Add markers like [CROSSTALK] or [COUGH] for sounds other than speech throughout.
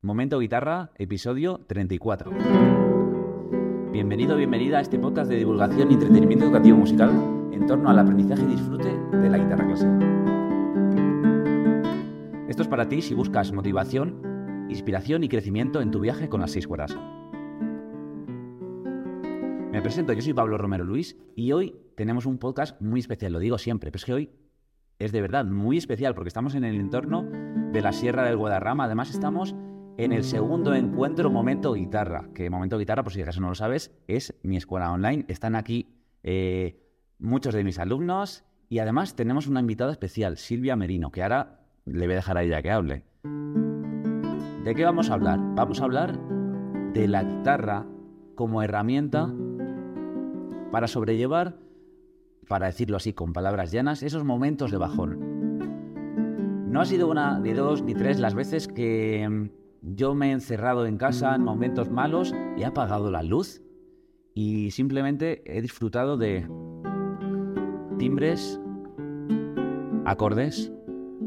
Momento Guitarra, episodio 34. Bienvenido, bienvenida a este podcast de divulgación y entretenimiento educativo musical en torno al aprendizaje y disfrute de la guitarra clásica. Esto es para ti si buscas motivación, inspiración y crecimiento en tu viaje con las seis cuerdas. Me presento, yo soy Pablo Romero Luis y hoy tenemos un podcast muy especial, lo digo siempre, pero es que hoy es de verdad muy especial porque estamos en el entorno de la Sierra del Guadarrama, además estamos en el segundo encuentro Momento Guitarra, que Momento Guitarra, por si acaso no lo sabes, es mi escuela online. Están aquí eh, muchos de mis alumnos y además tenemos una invitada especial, Silvia Merino, que ahora le voy a dejar a ella que hable. ¿De qué vamos a hablar? Vamos a hablar de la guitarra como herramienta para sobrellevar, para decirlo así con palabras llanas, esos momentos de bajón. No ha sido una, ni dos, ni tres las veces que yo me he encerrado en casa en momentos malos, he apagado la luz y simplemente he disfrutado de timbres, acordes,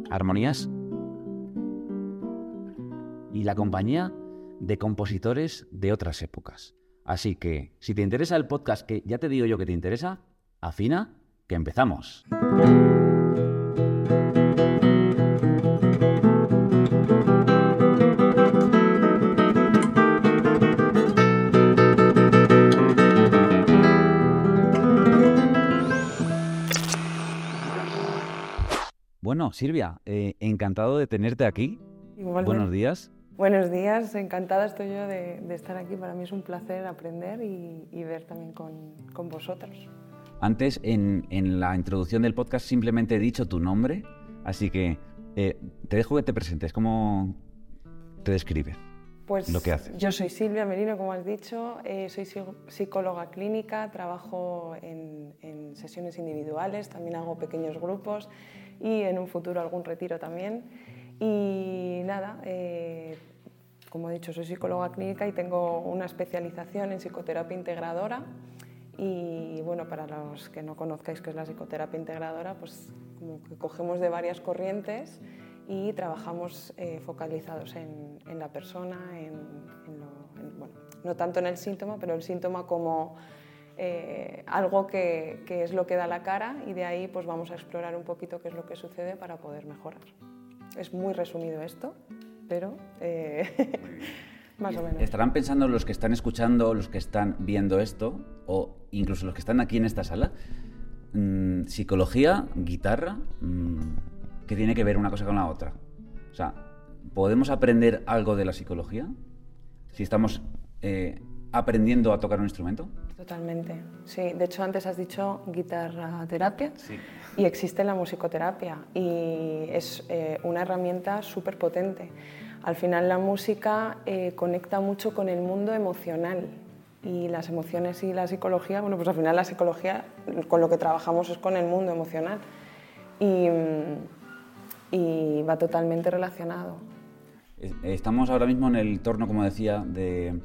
armonías y la compañía de compositores de otras épocas. Así que, si te interesa el podcast que ya te digo yo que te interesa, afina, que empezamos. Bueno, Silvia, eh, encantado de tenerte aquí. Buenos días. Buenos días, encantada estoy yo de, estar aquí. Para mí es un placer aprender y, ver también con, vosotros. Antes, en, la introducción del podcast, simplemente he dicho tu nombre, así que eh, te dejo que te presentes. ¿Cómo te describes? Pues lo que haces. yo soy Silvia Merino, como has dicho, eh, soy psicóloga clínica, trabajo en, en sesiones individuales, también hago pequeños grupos y en un futuro algún retiro también. Y nada, eh, como he dicho, soy psicóloga clínica y tengo una especialización en psicoterapia integradora. Y bueno, para los que no conozcáis qué es la psicoterapia integradora, pues como que cogemos de varias corrientes y trabajamos eh, focalizados en, en, la persona, en, en bueno, no tanto en el síntoma, pero el síntoma como eh, algo que, es lo que da la cara y de ahí pues vamos a explorar un poquito qué es lo que sucede para poder mejorar. Es muy resumido esto, pero eh, [LAUGHS] más o menos. Estarán pensando los que están escuchando, los que están viendo esto, o incluso los que están aquí en esta sala, mm, psicología, guitarra, mm, ¿qué tiene que ver una cosa con la otra? O sea, ¿podemos aprender algo de la psicología? Si estamos eh, aprendiendo a tocar un instrumento? Totalmente, sí. De hecho, antes has dicho guitarra terapia y existe la musicoterapia y es eh, una herramienta súper potente. Al final la música eh, conecta mucho con el mundo emocional y las emociones y la psicología, bueno, pues al final la psicología con lo que trabajamos es con el mundo emocional y, y va totalmente relacionado. Estamos ahora mismo en el torno, como decía, de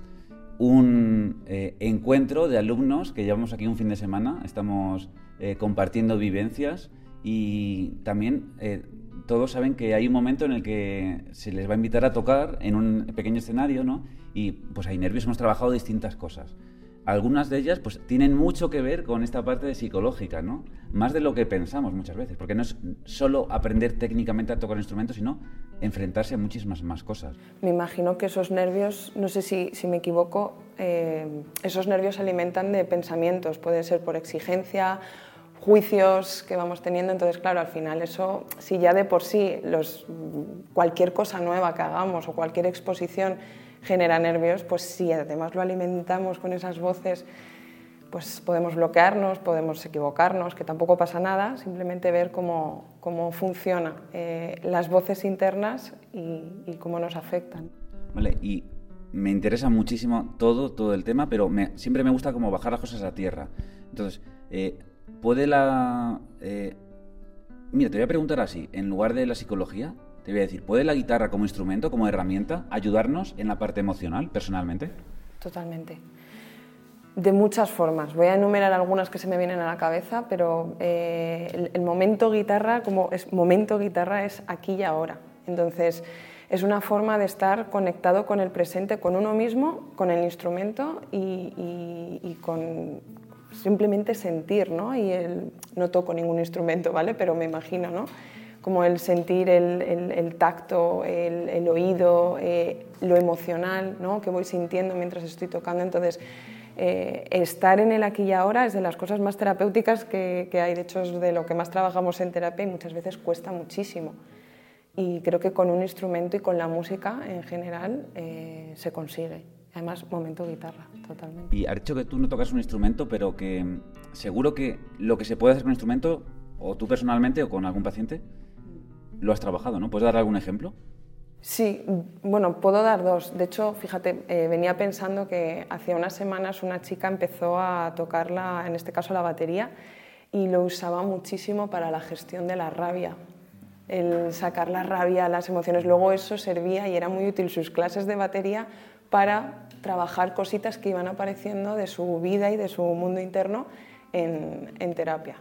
un eh, encuentro de alumnos que llevamos aquí un fin de semana, estamos eh, compartiendo vivencias y también eh, todos saben que hay un momento en el que se les va a invitar a tocar en un pequeño escenario, ¿no? Y pues hay nervios, hemos trabajado distintas cosas algunas de ellas pues tienen mucho que ver con esta parte de psicológica, ¿no? Más de lo que pensamos muchas veces, porque no es solo aprender técnicamente a tocar instrumentos, sino enfrentarse a muchísimas más cosas. Me imagino que esos nervios, no sé si, me equivoco, eh, esos nervios se alimentan de pensamientos, puede ser por exigencia, juicios que vamos teniendo, entonces claro, al final eso, si ya de por sí los, cualquier cosa nueva que hagamos o cualquier exposición genera nervios, pues si además lo alimentamos con esas voces, pues podemos bloquearnos, podemos equivocarnos, que tampoco pasa nada, simplemente ver cómo, cómo funcionan eh, las voces internas y, cómo nos afectan. Vale, y me interesa muchísimo todo, todo el tema, pero siempre me gusta como bajar las cosas a tierra. Entonces, eh, ¿puede la... Eh, mira, te voy a preguntar así, en lugar de la psicología, te voy a decir, ¿puede la guitarra como instrumento, como herramienta, ayudarnos en la parte emocional, personalmente? Totalmente. De muchas formas. Voy a enumerar algunas que se me vienen a la cabeza, pero eh, el, momento guitarra, como es momento guitarra, es aquí y ahora. Entonces, es una forma de estar conectado con el presente, con uno mismo, con el instrumento y, con simplemente sentir, ¿no? Y el, no toco ningún instrumento, ¿vale? Pero me imagino, ¿no? Como el sentir el, tacto, el, oído, eh, lo emocional, ¿no? Que voy sintiendo mientras estoy tocando. Entonces, eh, estar en el aquí y ahora es de las cosas más terapéuticas que, que hay. De hecho, es de lo que más trabajamos en terapia y muchas veces cuesta muchísimo y creo que con un instrumento y con la música en general eh, se consigue. Además, momento guitarra, totalmente. Y has dicho que tú no tocas un instrumento, pero que seguro que lo que se puede hacer con un instrumento, o tú personalmente o con algún paciente, lo has trabajado, ¿no? ¿Puedes dar algún ejemplo? Sí, bueno, puedo dar dos. De hecho, fíjate, eh, venía pensando que hace unas semanas una chica empezó a tocarla, en este caso la batería, y lo usaba muchísimo para la gestión de la rabia el sacar la rabia, las emociones. Luego eso servía y era muy útil sus clases de batería para trabajar cositas que iban apareciendo de su vida y de su mundo interno en, terapia.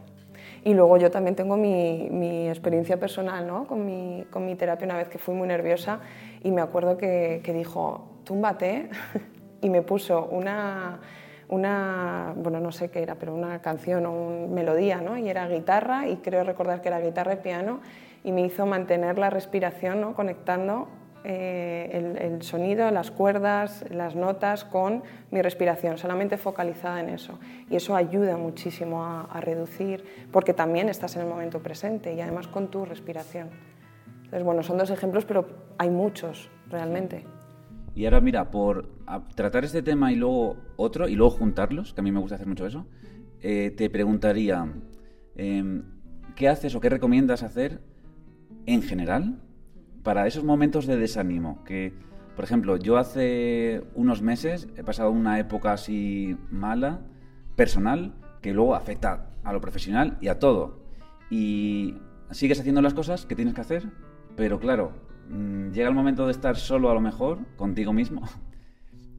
Y luego yo también tengo mi, experiencia personal ¿no? con, mi, con, mi, terapia una vez que fui muy nerviosa y me acuerdo que, que dijo, túmbate [LAUGHS] y me puso una, una, bueno, no sé qué era, pero una canción o una melodía, ¿no? Y era guitarra y creo recordar que era guitarra y piano y me hizo mantener la respiración, ¿no? conectando eh, el, sonido, las cuerdas, las notas con mi respiración, solamente focalizada en eso. Y eso ayuda muchísimo a, reducir, porque también estás en el momento presente y además con tu respiración. Entonces, bueno, son dos ejemplos, pero hay muchos realmente. Y ahora mira, por tratar este tema y luego otro, y luego juntarlos, que a mí me gusta hacer mucho eso, eh, te preguntaría, em, ¿qué haces o qué recomiendas hacer en general, para esos momentos de desánimo, que, por ejemplo, yo hace unos meses he pasado una época así mala, personal, que luego afecta a lo profesional y a todo. Y sigues haciendo las cosas que tienes que hacer, pero claro, mm, llega el momento de estar solo a lo mejor, contigo mismo. [LAUGHS]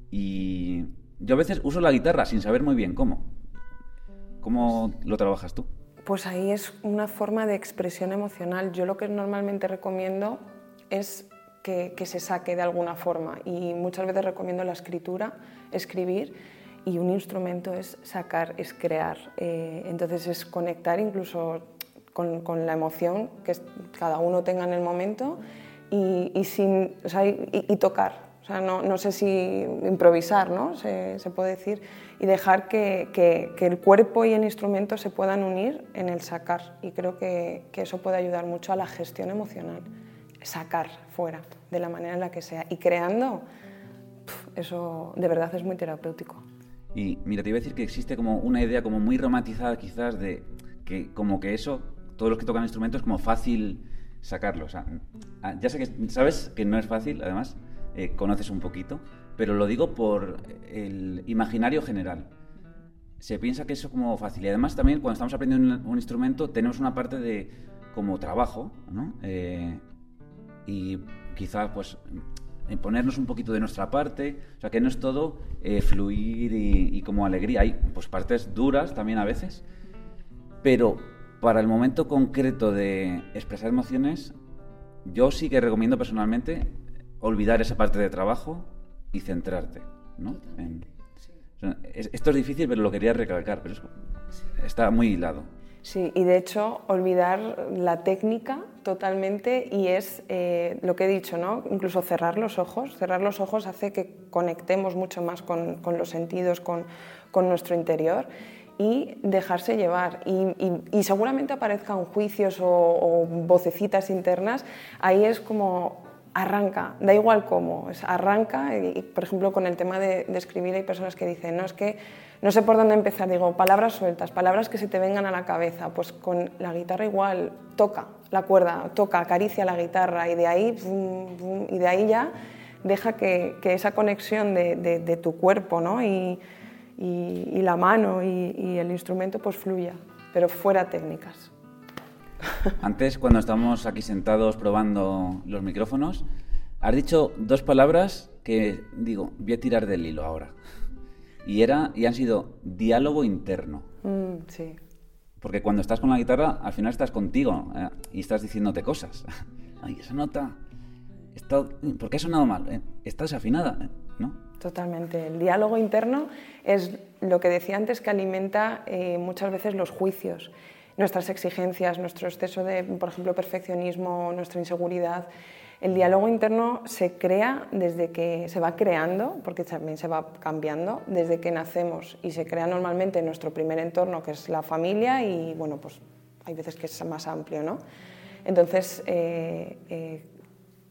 Y yo a veces uso la guitarra sin saber muy bien cómo. ¿Cómo lo trabajas tú? Pues ahí es una forma de expresión emocional. Yo lo que normalmente recomiendo es que, se saque de alguna forma y muchas veces recomiendo la escritura, escribir y un instrumento es sacar, es crear. Eh, entonces es conectar incluso con, la emoción que cada uno tenga en el momento y, sin, y tocar. O sea, no, no sé si improvisar, ¿no? Se, se puede decir, y dejar que, que, que, el cuerpo y el instrumento se puedan unir en el sacar. Y creo que, que eso puede ayudar mucho a la gestión emocional. Sacar fuera, de la manera en la que sea. Y creando, eso de verdad es muy terapéutico. Y mira, te iba a decir que existe como una idea como muy romantizada quizás de que como que eso, todos los que tocan instrumentos como fácil sacarlo. Sea, ya sé que sabes que no es fácil, además, eh, conoces un poquito, pero lo digo por el imaginario general. Se piensa que eso es como fácil. Y además también cuando estamos aprendiendo un, instrumento tenemos una parte de como trabajo, ¿no? Eh, y quizás pues ponernos un poquito de nuestra parte, o sea que no es todo eh, fluir y, y, como alegría, hay pues partes duras también a veces, pero para el momento concreto de expresar emociones, yo sí que recomiendo personalmente olvidar esa parte de trabajo y centrarte. ¿no? esto es difícil, pero lo quería recalcar, pero está muy hilado. Sí, y de hecho olvidar la técnica totalmente y es eh, lo que he dicho, ¿no? incluso cerrar los ojos. Cerrar los ojos hace que conectemos mucho más con, los sentidos, con, nuestro interior y dejarse llevar. Y, y, seguramente aparezcan juicios o vocecitas internas, ahí es como arranca, da igual cómo, arranca y, por ejemplo con el tema de, escribir hay personas que dicen, no, es que no sé por dónde empezar, digo, palabras sueltas, palabras que se te vengan a la cabeza, pues con la guitarra igual, toca la cuerda, toca, acaricia la guitarra y de ahí, y de ahí ya deja que, esa conexión de, tu cuerpo ¿no? y, y, la mano y, el instrumento pues fluya, pero fuera técnicas. Antes, cuando estamos aquí sentados probando los micrófonos, has dicho dos palabras que digo, voy a tirar del hilo ahora. Y, era, y han sido diálogo interno. Mm, sí. Porque cuando estás con la guitarra, al final estás contigo eh, y estás diciéndote cosas. [LAUGHS] Ay, esa nota. ¿por qué ha sonado mal? Eh, está desafinada, eh, ¿no? Totalmente. El diálogo interno es lo que decía antes que alimenta eh, muchas veces los juicios, nuestras exigencias, nuestro exceso de, por ejemplo, perfeccionismo, nuestra inseguridad. El diálogo interno se crea desde que se va creando, porque también se va cambiando, desde que nacemos y se crea normalmente en nuestro primer entorno, que es la familia, y bueno, pues hay veces que es más amplio, ¿no? Entonces, eh, eh,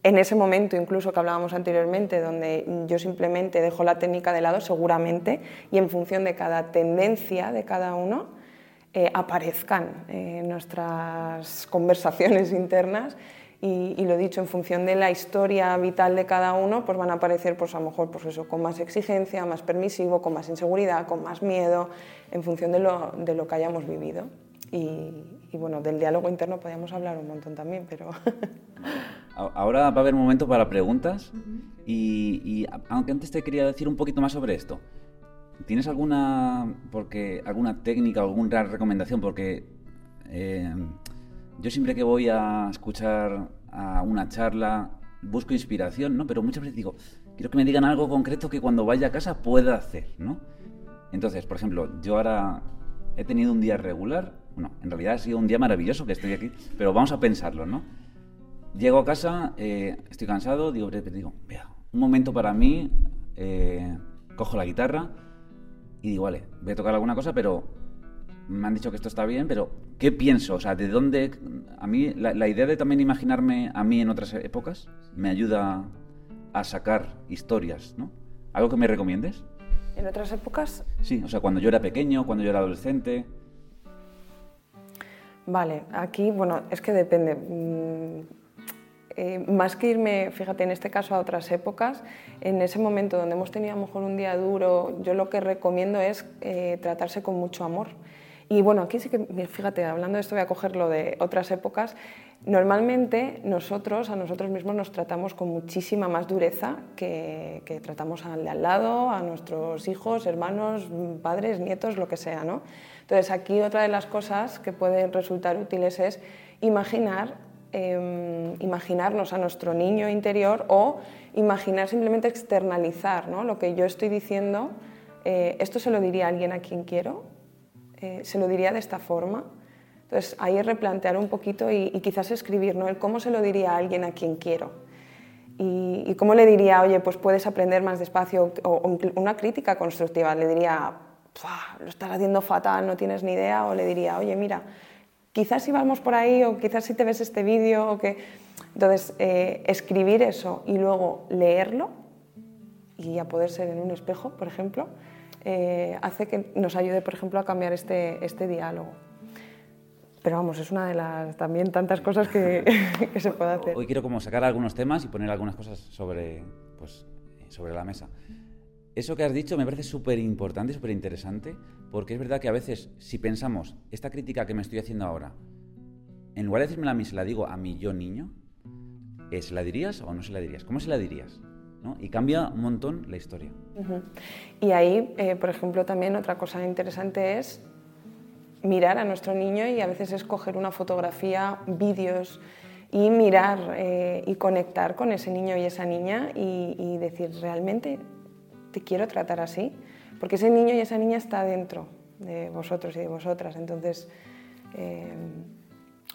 en ese momento incluso que hablábamos anteriormente, donde yo simplemente dejo la técnica de lado, seguramente, y en función de cada tendencia de cada uno, eh, aparezcan nuestras conversaciones internas y, lo dicho, en función de la historia vital de cada uno, pues van a aparecer, pues a lo mejor, pues eso, con más exigencia, más permisivo, con más inseguridad, con más miedo, en función de lo, de lo que hayamos vivido. Y, bueno, del diálogo interno podríamos hablar un montón también, pero... [LAUGHS] Ahora va a haber un momento para preguntas y, aunque antes te quería decir un poquito más sobre esto. ¿Tienes alguna, porque, alguna técnica, alguna recomendación? Porque eh, yo siempre que voy a escuchar a una charla busco inspiración, ¿no? Pero muchas veces digo, quiero que me digan algo concreto que cuando vaya a casa pueda hacer, ¿no? Entonces, por ejemplo, yo ahora he tenido un día regular, bueno, en realidad ha sido un día maravilloso que estoy aquí, pero vamos a pensarlo, ¿no? Llego a casa, eh, estoy cansado, digo, digo, un momento para mí, eh, cojo la guitarra y digo, vale, voy a tocar alguna cosa, pero me han dicho que esto está bien, pero ¿qué pienso? O sea, ¿de dónde? A mí, la, idea de también imaginarme a mí en otras épocas me ayuda a sacar historias, ¿no? ¿Algo que me recomiendes? ¿En otras épocas? Sí, o sea, cuando yo era pequeño, cuando yo era adolescente. Vale, aquí, bueno, es que depende. Eh, más que irme, fíjate, en este caso a otras épocas, en ese momento donde hemos tenido a lo mejor un día duro, yo lo que recomiendo es eh, tratarse con mucho amor. Y bueno, aquí sí que, fíjate, hablando de esto voy a coger lo de otras épocas. Normalmente nosotros, a nosotros mismos nos tratamos con muchísima más dureza que, tratamos al de al lado, a nuestros hijos, hermanos, padres, nietos, lo que sea, ¿no? Entonces aquí otra de las cosas que pueden resultar útiles es imaginar, em, imaginarnos a nuestro niño interior o imaginar simplemente externalizar ¿no? lo que yo estoy diciendo. Eh, esto se lo diría a alguien a quien quiero eh, se lo diría de esta forma. Entonces ahí es replantear un poquito y, quizás escribir, ¿no? El cómo se lo diría a alguien a quien quiero. Y, cómo le diría, oye, pues puedes aprender más despacio, o, una crítica constructiva, le diría, lo estás haciendo fatal, no tienes ni idea, o le diría, oye, mira, quizás si vamos por ahí, o quizás si te ves este vídeo, o que... Entonces, eh, escribir eso y luego leerlo, y a poder ser en un espejo, por ejemplo, eh, hace que nos ayude, por ejemplo, a cambiar este, este diálogo. Pero vamos, es una de las también tantas cosas que, [LAUGHS] que, se puede hacer. Hoy quiero como sacar algunos temas y poner algunas cosas sobre, pues, sobre la mesa. Eso que has dicho me parece súper importante, súper interesante, porque es verdad que a veces si pensamos, esta crítica que me estoy haciendo ahora, en lugar de decirme a mí, se la digo a mi yo niño, ¿se la dirías o no se la dirías? ¿Cómo se la dirías? Y cambia un montón la historia. Y ahí, eh, por ejemplo, también otra cosa interesante es mirar a nuestro niño y a veces escoger una fotografía, vídeos y mirar eh, y conectar con ese niño y esa niña y, decir, realmente te quiero tratar así, porque ese niño y esa niña está dentro de vosotros y de vosotras. Entonces, eh,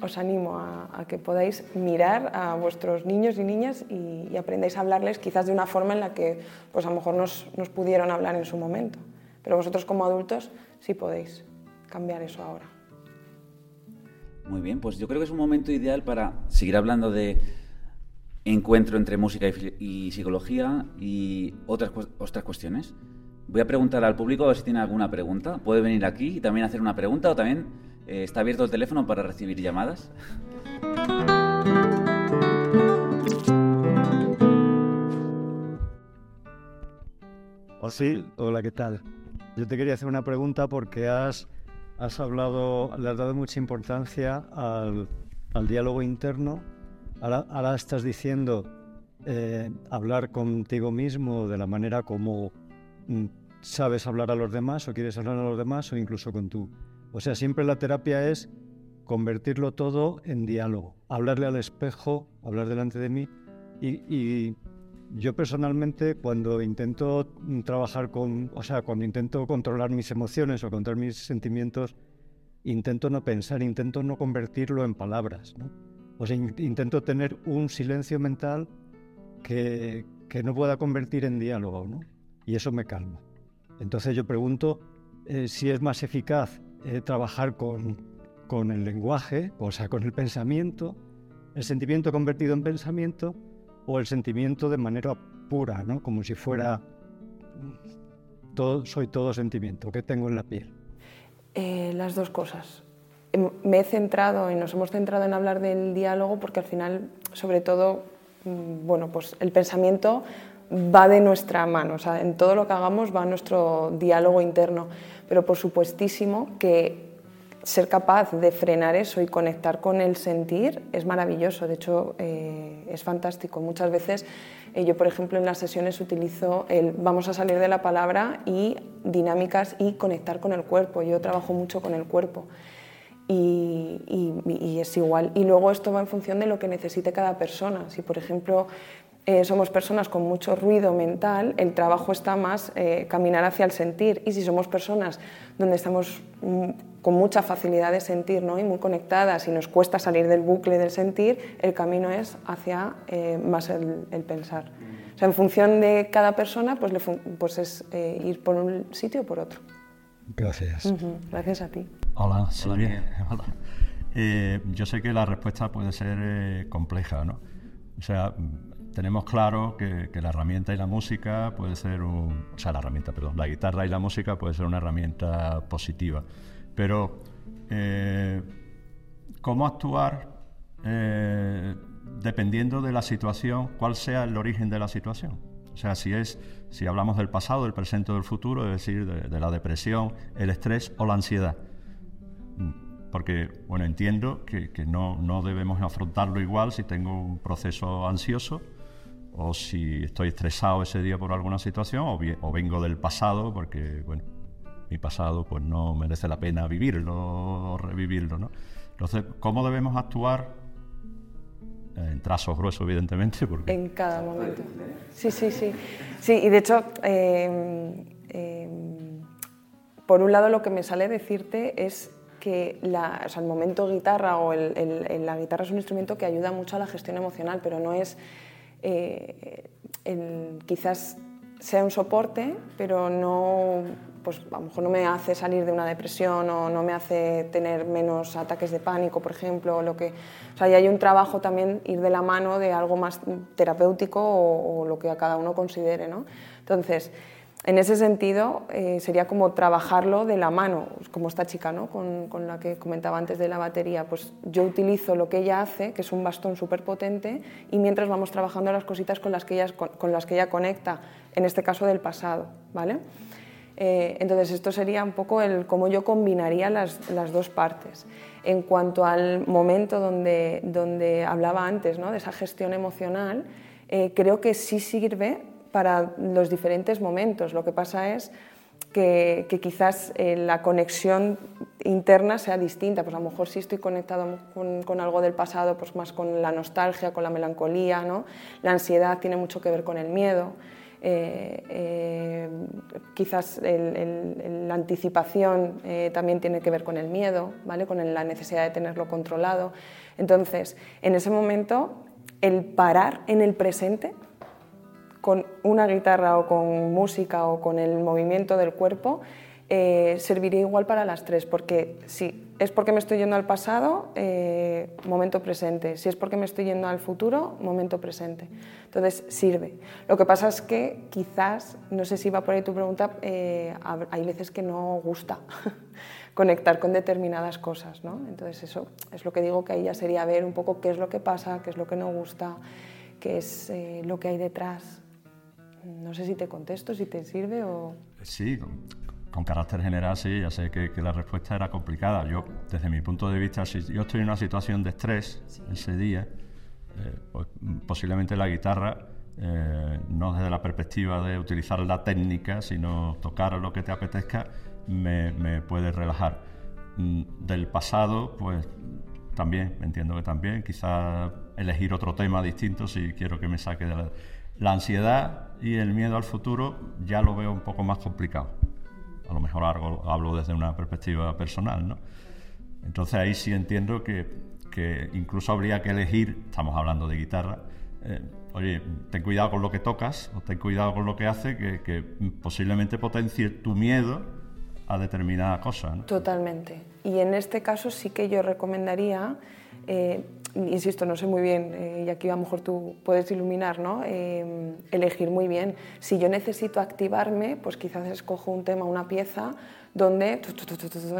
os animo a, que podáis mirar a vuestros niños y niñas y, aprendáis a hablarles quizás de una forma en la que pues a lo mejor nos, nos pudieron hablar en su momento. Pero vosotros como adultos sí podéis cambiar eso ahora. Muy bien, pues yo creo que es un momento ideal para seguir hablando de encuentro entre música y, psicología y otras, otras cuestiones. Voy a preguntar al público a ver si tiene alguna pregunta. Puede venir aquí y también hacer una pregunta o también eh, está abierto el teléfono para recibir llamadas. Oh, sí, hola, ¿qué tal? Yo te quería hacer una pregunta porque has, has hablado, le has dado mucha importancia al, al diálogo interno. Ahora, estás diciendo eh, hablar contigo mismo de la manera como mm, sabes hablar a los demás o quieres hablar a los demás o incluso con tu o sea, siempre la terapia es convertirlo todo en diálogo, hablarle al espejo, hablar delante de mí Y, yo personalmente cuando intento trabajar con, o sea, cuando intento controlar mis emociones o controlar mis sentimientos, intento no pensar, intento no convertirlo en palabras. O sea, intento tener un silencio mental que, que no pueda convertir en diálogo, ¿no? Y eso me calma. Entonces yo pregunto eh, si es más eficaz eh, trabajar con, con el lenguaje, o sea, con el pensamiento, el sentimiento convertido en pensamiento, o el sentimiento de manera pura, ¿no? Como si fuera todo, soy todo sentimiento que tengo en la piel. Eh, las dos cosas. Em, me he centrado y nos hemos centrado en hablar del diálogo porque al final, sobre todo, mm, bueno, pues el pensamiento va de nuestra mano, o sea, en todo lo que hagamos va nuestro diálogo interno, pero por supuestísimo que ser capaz de frenar eso y conectar con el sentir es maravilloso, de hecho eh, es fantástico. Muchas veces eh, yo, por ejemplo, en las sesiones utilizo el vamos a salir de la palabra y dinámicas y conectar con el cuerpo. Yo trabajo mucho con el cuerpo. Y, y, es igual. Y luego esto va en función de lo que necesite cada persona. Si, por ejemplo, eh, somos personas con mucho ruido mental, el trabajo está más eh, caminar hacia el sentir. Y si somos personas donde estamos mm, con mucha facilidad de sentir ¿no? y muy conectadas y nos cuesta salir del bucle del sentir, el camino es hacia eh, más el, pensar. O sea, en función de cada persona, pues, pues es ir por un sitio o por otro. Gracias. Gracias a ti. Hola, Silvia. Hola. [LAUGHS] yo sé que la respuesta puede ser compleja, ¿no? O sea, tenemos claro que, la herramienta y la música puede ser un, o sea, la herramienta, perdón, la guitarra y la música puede ser una herramienta positiva, pero eh, cómo actuar eh, dependiendo de la situación, cuál sea el origen de la situación. O sea, si es, si hablamos del pasado, del presente o del futuro, es decir, de la depresión, el estrés o la ansiedad porque, bueno, entiendo que, no, no, debemos afrontarlo igual si tengo un proceso ansioso o si estoy estresado ese día por alguna situación o, o vengo del pasado porque, bueno, mi pasado pues no merece la pena vivirlo o revivirlo, ¿no? Entonces, ¿cómo debemos actuar? En trazos gruesos, evidentemente. Porque... En cada momento. Sí, sí, sí. Sí, y de hecho, em, em, por un lado lo que me sale decirte es que la, el momento guitarra o el, la guitarra es un instrumento que ayuda mucho a la gestión emocional, pero no es, eh, quizás sea un soporte, pero no, pues a lo mejor no me hace salir de una depresión o no me hace tener menos ataques de pánico, por ejemplo, o lo que, o sea, y hay un trabajo también ir de la mano de algo más terapéutico o, o lo que a cada uno considere, ¿no? Entonces, en ese sentido, eh, sería como trabajarlo de la mano, como esta chica ¿no? con, la que comentaba antes de la batería. Pues yo utilizo lo que ella hace, que es un bastón súper potente, y mientras vamos trabajando las cositas con las, que ella, con, las que ella conecta, en este caso del pasado. ¿vale? Eh, entonces, esto sería un poco el cómo yo combinaría las, las dos partes. En cuanto al momento donde, donde hablaba antes, ¿no? de esa gestión emocional, eh, creo que sí sirve para los diferentes momentos. Lo que pasa es que, quizás eh, la conexión interna sea distinta. Pues a lo mejor si estoy conectado con, algo del pasado, pues más con la nostalgia, con la melancolía. ¿no? La ansiedad tiene mucho que ver con el miedo. Eh, eh, quizás la anticipación también tiene que ver con el miedo, ¿vale? con la necesidad de tenerlo controlado. Entonces, en ese momento, el parar en el presente con una guitarra o con música o con el movimiento del cuerpo, eh, serviría igual para las tres, porque si es porque me estoy yendo al pasado, eh, momento presente, si es porque me estoy yendo al futuro, momento presente. Entonces sirve. Lo que pasa es que quizás, no sé si va por ahí tu pregunta, eh, hay veces que no gusta [LAUGHS] conectar con determinadas cosas, ¿no? Entonces eso es lo que digo que ahí ya sería ver un poco qué es lo que pasa, qué es lo que no gusta, qué es lo que hay detrás. No sé si te contesto, si te sirve o... Sí, con, carácter general sí, ya sé que, la respuesta era complicada. Yo, desde mi punto de vista, si yo estoy en una situación de estrés ese día, eh, pues, posiblemente la guitarra, eh, no desde la perspectiva de utilizar la técnica, sino tocar lo que te apetezca, me, puede relajar. Mm, del pasado, pues también, entiendo que también. Quizás elegir otro tema distinto si quiero que me saque de la... La ansiedad y el miedo al futuro ya lo veo un poco más complicado. A lo mejor hablo desde una perspectiva personal, ¿no? Entonces ahí sí entiendo que, que incluso habría que elegir, estamos hablando de guitarra, eh, oye, ten cuidado con lo que tocas o ten cuidado con lo que hace, que, posiblemente potencie tu miedo a determinada cosa. ¿no? Totalmente. Y en este caso sí que yo recomendaría, eh, insisto, no sé muy bien, eh, y aquí a lo mejor tú puedes iluminar, ¿no? elegir muy bien. Si yo necesito activarme, pues quizás escojo un tema, una pieza donde,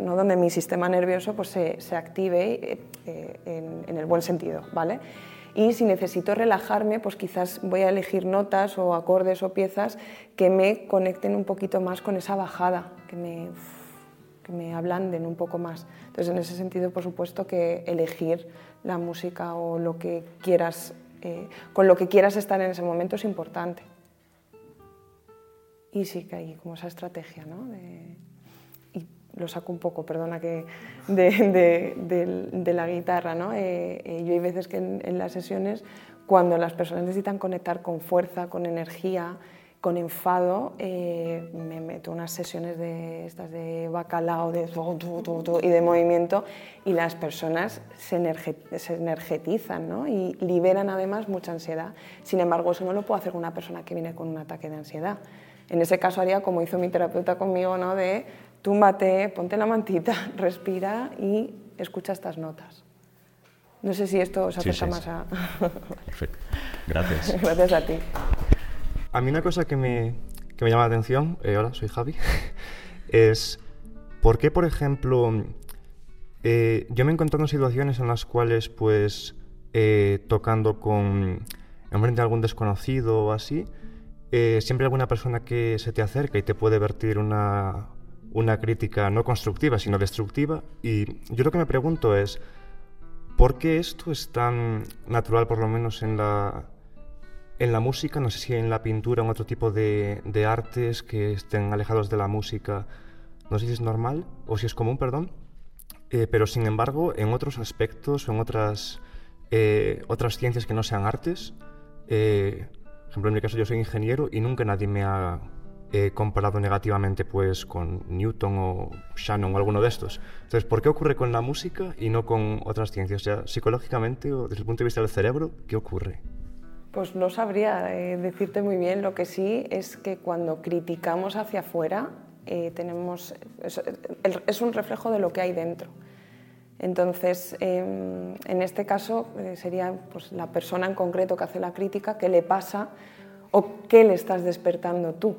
¿no? donde mi sistema nervioso pues, se, se active en el buen sentido, ¿vale? y si necesito relajarme, pues quizás voy a elegir notas o acordes o piezas que me conecten un poquito más con esa bajada, que me, que me ablanden un poco más. Entonces, en ese sentido, por supuesto que elegir la música o lo que quieras, eh, con lo que quieras estar en ese momento es importante. Y sí que hay como esa estrategia, ¿no? lo saco un poco, perdona, que de, la guitarra. ¿no? Eh, eh, yo hay veces que en, las sesiones, cuando las personas necesitan conectar con fuerza, con energía, con enfado, eh, me meto unas sesiones de estas de bacalao de y de movimiento y las personas se, se energetizan ¿no? y liberan además mucha ansiedad. Sin embargo, eso no lo puedo hacer con una persona que viene con un ataque de ansiedad. En ese caso haría como hizo mi terapeuta conmigo, ¿no? de túmbate, ponte la mantita, [LAUGHS] respira y escucha estas notas. No sé si esto os acerca más a... [LAUGHS] Perfecto. Gracias. Gracias a ti. A mí una cosa que me, que me llama la atención, eh, hola, soy Javi, [LAUGHS] es por qué, por ejemplo, eh, yo me he encontrado en situaciones en las cuales, pues, eh, tocando con, en frente a algún desconocido o así, siempre hay alguna persona que se te acerca y te puede vertir una, una crítica no constructiva, sino destructiva. Y yo lo que me pregunto es, ¿por qué esto es tan natural, por lo menos en la, en la música? No sé si en la pintura o en otro tipo de, de artes que estén alejados de la música. No sé si es normal o si es común, perdón. Eh, pero sin embargo, en otros aspectos o en otras, eh, otras ciencias que no sean artes, eh, por ejemplo, en mi caso yo soy ingeniero y nunca nadie me ha he comparado negativamente pues con Newton o Shannon o alguno de estos. Entonces, ¿por qué ocurre con la música y no con otras ciencias? O sea, psicológicamente o desde el punto de vista del cerebro, ¿qué ocurre? Pues no sabría eh, decirte muy bien. Lo que sí es que cuando criticamos hacia afuera, eh, tenemos, es, un reflejo de lo que hay dentro. Entonces, em, en este caso eh, sería pues, la persona en concreto que hace la crítica, qué le pasa o qué le estás despertando tú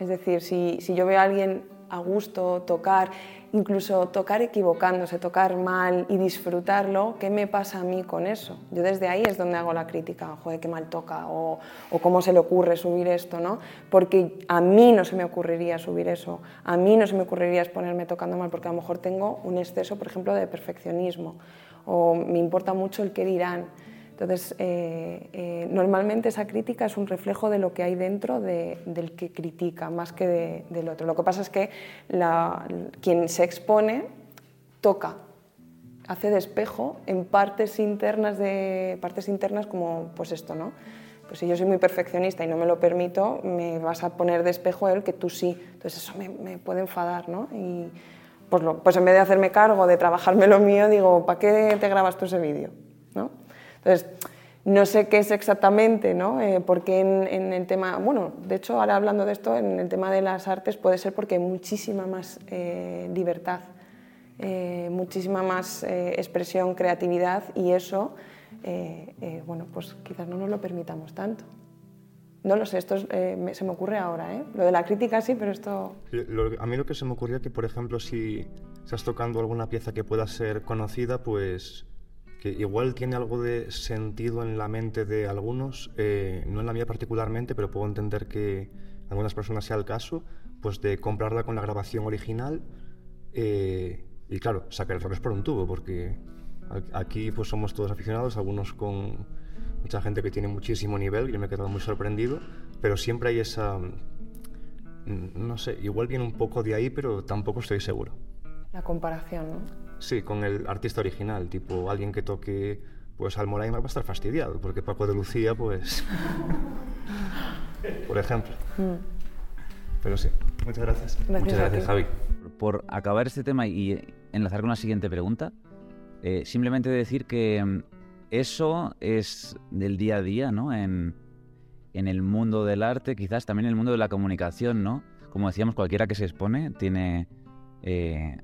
es decir, si, yo veo a alguien a gusto tocar, incluso tocar equivocándose, tocar mal y disfrutarlo, ¿qué me pasa a mí con eso? Yo desde ahí es donde hago la crítica, joder, qué mal toca, o, cómo se le ocurre subir esto, ¿no? Porque a mí no se me ocurriría subir eso, a mí no se me ocurriría exponerme tocando mal, porque a lo mejor tengo un exceso, por ejemplo, de perfeccionismo, o me importa mucho el qué dirán. Entonces, eh, eh, normalmente esa crítica es un reflejo de lo que hay dentro del que critica, más que del otro. Lo que pasa es que quien se expone toca, hace despejo en partes internas, de, partes internas como pues esto, ¿no? Pues si yo soy muy perfeccionista y no me lo permito, me vas a poner de espejo a él que tú sí. Entonces eso me, puede enfadar, ¿no? Y pues, pues en vez de hacerme cargo, de trabajarme lo mío, digo, ¿para qué te grabas tú ese vídeo? Entonces, no sé qué es exactamente, ¿no? Eh, porque en, el tema, bueno, de hecho, ahora hablando de esto, en el tema de las artes puede ser porque hay muchísima más eh, libertad, eh, muchísima más expresión, creatividad y eso, bueno, pues quizás no nos lo permitamos tanto. No lo sé, esto se me ocurre ahora, ¿eh? Lo de la crítica sí, pero esto... a mí lo que se me ocurría que, por ejemplo, si estás tocando alguna pieza que pueda ser conocida, pues que igual tiene algo de sentido en la mente de algunos, eh, no en la mía particularmente, pero puedo entender que algunas personas sea el caso, pues de comprarla con la grabación original eh, y claro, sacar errores por un tubo, porque aquí pues somos todos aficionados, algunos con mucha gente que tiene muchísimo nivel, y yo me he quedado muy sorprendido, pero siempre hay esa, mm, no sé, igual viene un poco de ahí, pero tampoco estoy seguro. La comparación, ¿no? Sí, con el artista original, tipo alguien que toque pues al Moraima va a estar fastidiado, porque Paco de Lucía, pues... [LAUGHS] por ejemplo. Mm. Pero sí, muchas gracias. Muchas gracias, Javi. Por acabar este tema y enlazar con la siguiente pregunta, eh, simplemente decir que mm, eso es del día a día, ¿no? En, en el mundo del arte, quizás también en el mundo de la comunicación, ¿no? Como decíamos, cualquiera que se expone tiene, eh,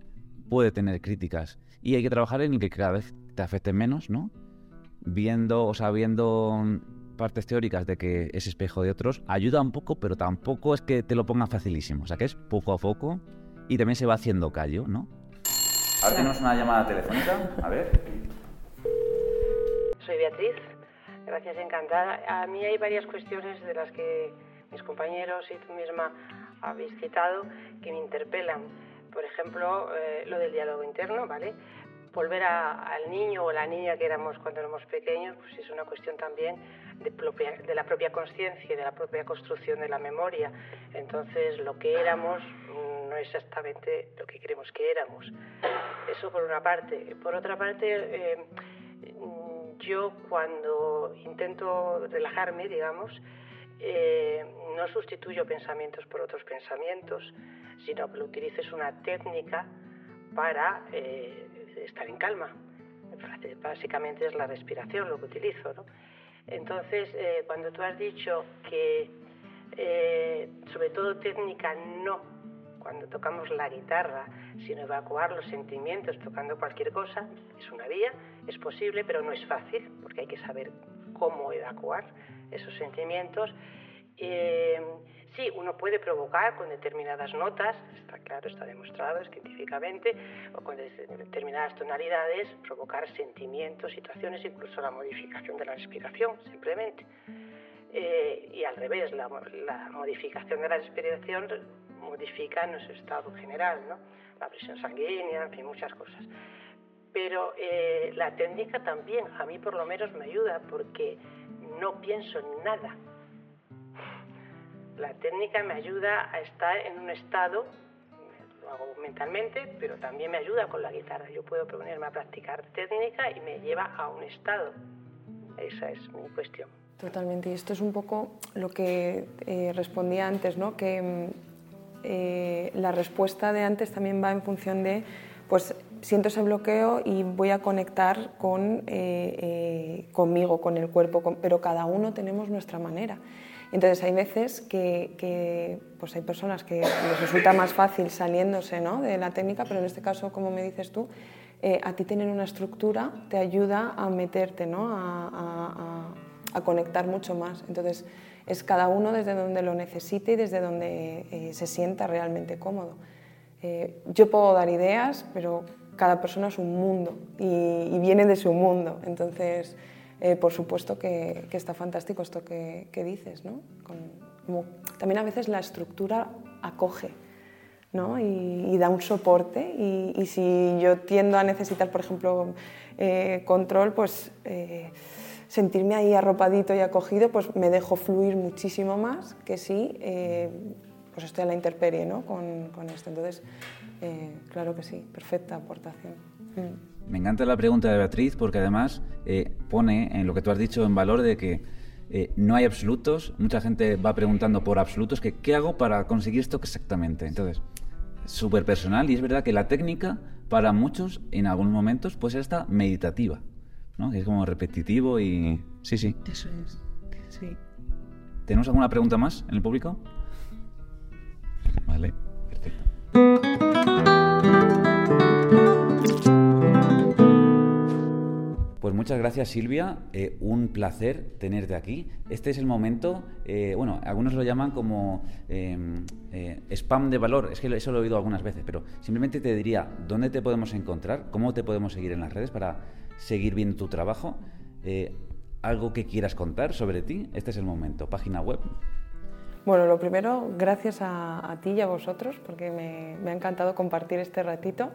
puede tener críticas y hay que trabajar en el que cada vez te afecte menos, ¿no? Viendo o sabiendo partes teóricas de que es espejo de otros ayuda un poco, pero tampoco es que te lo ponga facilísimo, o sea que es poco a poco y también se va haciendo callo, ¿no? Ahora tenemos una llamada telefónica, a ver. Soy Beatriz, Gracias, encantada. A mí hay varias cuestiones de las que mis compañeros y tú misma habéis citado que me interpelan. Por ejemplo, eh, lo del diálogo interno, ¿vale? Volver al niño o la niña que éramos cuando éramos pequeños, pues es una cuestión también de, de la propia conciencia y de la propia construcción de la memoria. Entonces, lo que éramos no es exactamente lo que creemos que éramos. Eso por una parte. Por otra parte, eh, yo cuando intento relajarme, digamos, eh, no sustituyo pensamientos por otros pensamientos, sino que lo utilizo es una técnica para eh, estar en calma. Básicamente es la respiración lo que utilizo. ¿no? Entonces, eh, cuando tú has dicho que sobre todo técnica no, cuando tocamos la guitarra, sino evacuar los sentimientos tocando cualquier cosa, es una vía, es posible, pero no es fácil, porque hay que saber cómo evacuar esos sentimientos. Eh, sí, uno puede provocar con determinadas notas, está claro, está demostrado científicamente, o con determinadas tonalidades, provocar sentimientos, situaciones, incluso la modificación de la respiración, simplemente. Eh, y al revés, la, modificación de la respiración modifica nuestro estado general, ¿no? la presión sanguínea, en fin, muchas cosas. Pero eh, la técnica también, a mí por lo menos me ayuda porque no pienso en nada. La técnica me ayuda a estar en un estado, lo hago mentalmente, pero también me ayuda con la guitarra. Yo puedo ponerme a practicar técnica y me lleva a un estado. Esa es mi cuestión. Totalmente, y esto es un poco lo que eh, respondía antes, ¿no? que mm, eh, la respuesta de antes también va en función de, pues siento ese bloqueo y voy a conectar con, eh, eh, conmigo, con el cuerpo, pero cada uno tenemos nuestra manera. Entonces hay veces que, pues hay personas que les resulta más fácil saliéndose ¿no? de la técnica, pero en este caso, como me dices tú, a ti tener una estructura te ayuda a meterte, ¿no? a, a, a conectar mucho más. Entonces, es cada uno desde donde lo necesite y desde donde eh, se sienta realmente cómodo. Eh, yo puedo dar ideas, pero cada persona es un mundo y, viene de su mundo. Entonces, eh, por supuesto que, está fantástico esto que, dices. ¿no? también a veces la estructura acoge ¿no? y, da un soporte y, y, si yo tiendo a necesitar, por ejemplo, control, pues sentirme ahí arropadito y acogido, pues me dejo fluir muchísimo más que si eh, pues estoy a la intemperie ¿no? con, con esto. Entonces, eh, claro que sí, perfecta aportación. Mm. Me encanta la pregunta de Beatriz porque además eh, pone en lo que tú has dicho en valor de que no hay absolutos. Mucha gente va preguntando por absolutos, que qué hago para conseguir esto exactamente. Entonces, súper personal y es verdad que la técnica para muchos en algunos momentos puede ser hasta meditativa. ¿no? es como repetitivo y... Sí, sí. Eso es, sí. ¿Tenemos alguna pregunta más en el público? Vale, muchas gracias Silvia, eh, un placer tenerte aquí. Este es el momento, eh, bueno, algunos lo llaman como em, eh, spam de valor, es que eso lo he oído algunas veces, pero simplemente te diría dónde te podemos encontrar, cómo te podemos seguir en las redes para seguir viendo tu trabajo. ¿Algo que quieras contar sobre ti? Este es el momento. Página web. Bueno, lo primero, gracias a, ti y a vosotros, porque me, ha encantado compartir este ratito.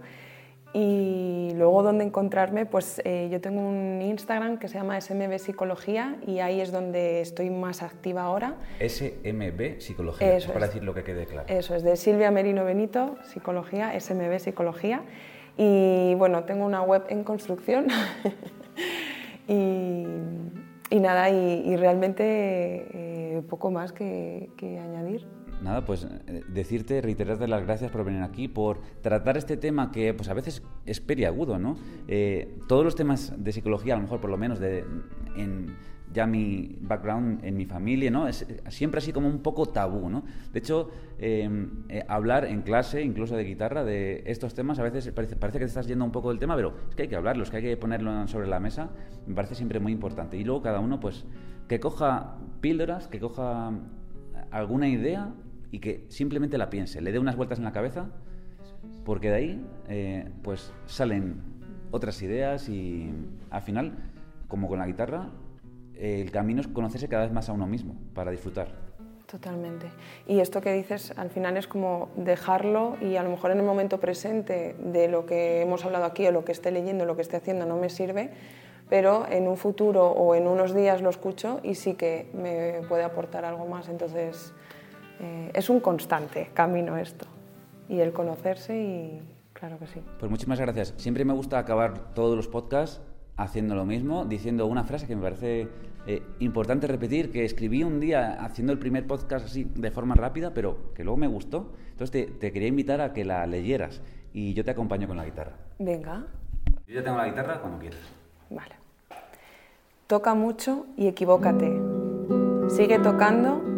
Y luego, ¿dónde encontrarme? Pues eh, yo tengo un Instagram que se llama SMB Psicología y ahí es donde estoy más activa ahora. SMB Psicología, para decir lo que quede claro. Eso es, de Silvia Merino Benito, Psicología, SMB Psicología. Y bueno, tengo una web en construcción [LAUGHS] y, y, nada, y, realmente eh, poco más que, que añadir nada, pues eh, decirte, reiterarte las gracias por venir aquí, por tratar este tema que pues a veces es periagudo, ¿no? Eh, todos los temas de psicología, a lo mejor por lo menos de, en ya mi background en mi familia, ¿no? Es siempre así como un poco tabú, ¿no? De hecho, em, eh, hablar en clase, incluso de guitarra, de estos temas, a veces parece, parece, que te estás yendo un poco del tema, pero es que hay que hablarlos, que hay que ponerlo sobre la mesa, me parece siempre muy importante. Y luego cada uno, pues, que coja píldoras, que coja alguna idea y que simplemente la piense, le dé unas vueltas en la cabeza, porque de ahí eh, pues salen otras ideas y al final, como con la guitarra, el camino es conocerse cada vez más a uno mismo para disfrutar. Totalmente. Y esto que dices al final es como dejarlo y a lo mejor en el momento presente de lo que hemos hablado aquí o lo que esté leyendo, lo que esté haciendo no me sirve, pero en un futuro o en unos días lo escucho y sí que me puede aportar algo más. Entonces, eh, es un constante camino esto. Y el conocerse y claro que sí. Pues muchísimas gracias. Siempre me gusta acabar todos los podcasts haciendo lo mismo, diciendo una frase que me parece eh, importante repetir, que escribí un día haciendo el primer podcast así de forma rápida, pero que luego me gustó. Entonces te, te quería invitar a que la leyeras y yo te acompaño con la guitarra. Venga. Yo ya tengo la guitarra cuando quieras. Vale. Toca mucho y equivócate. Sigue tocando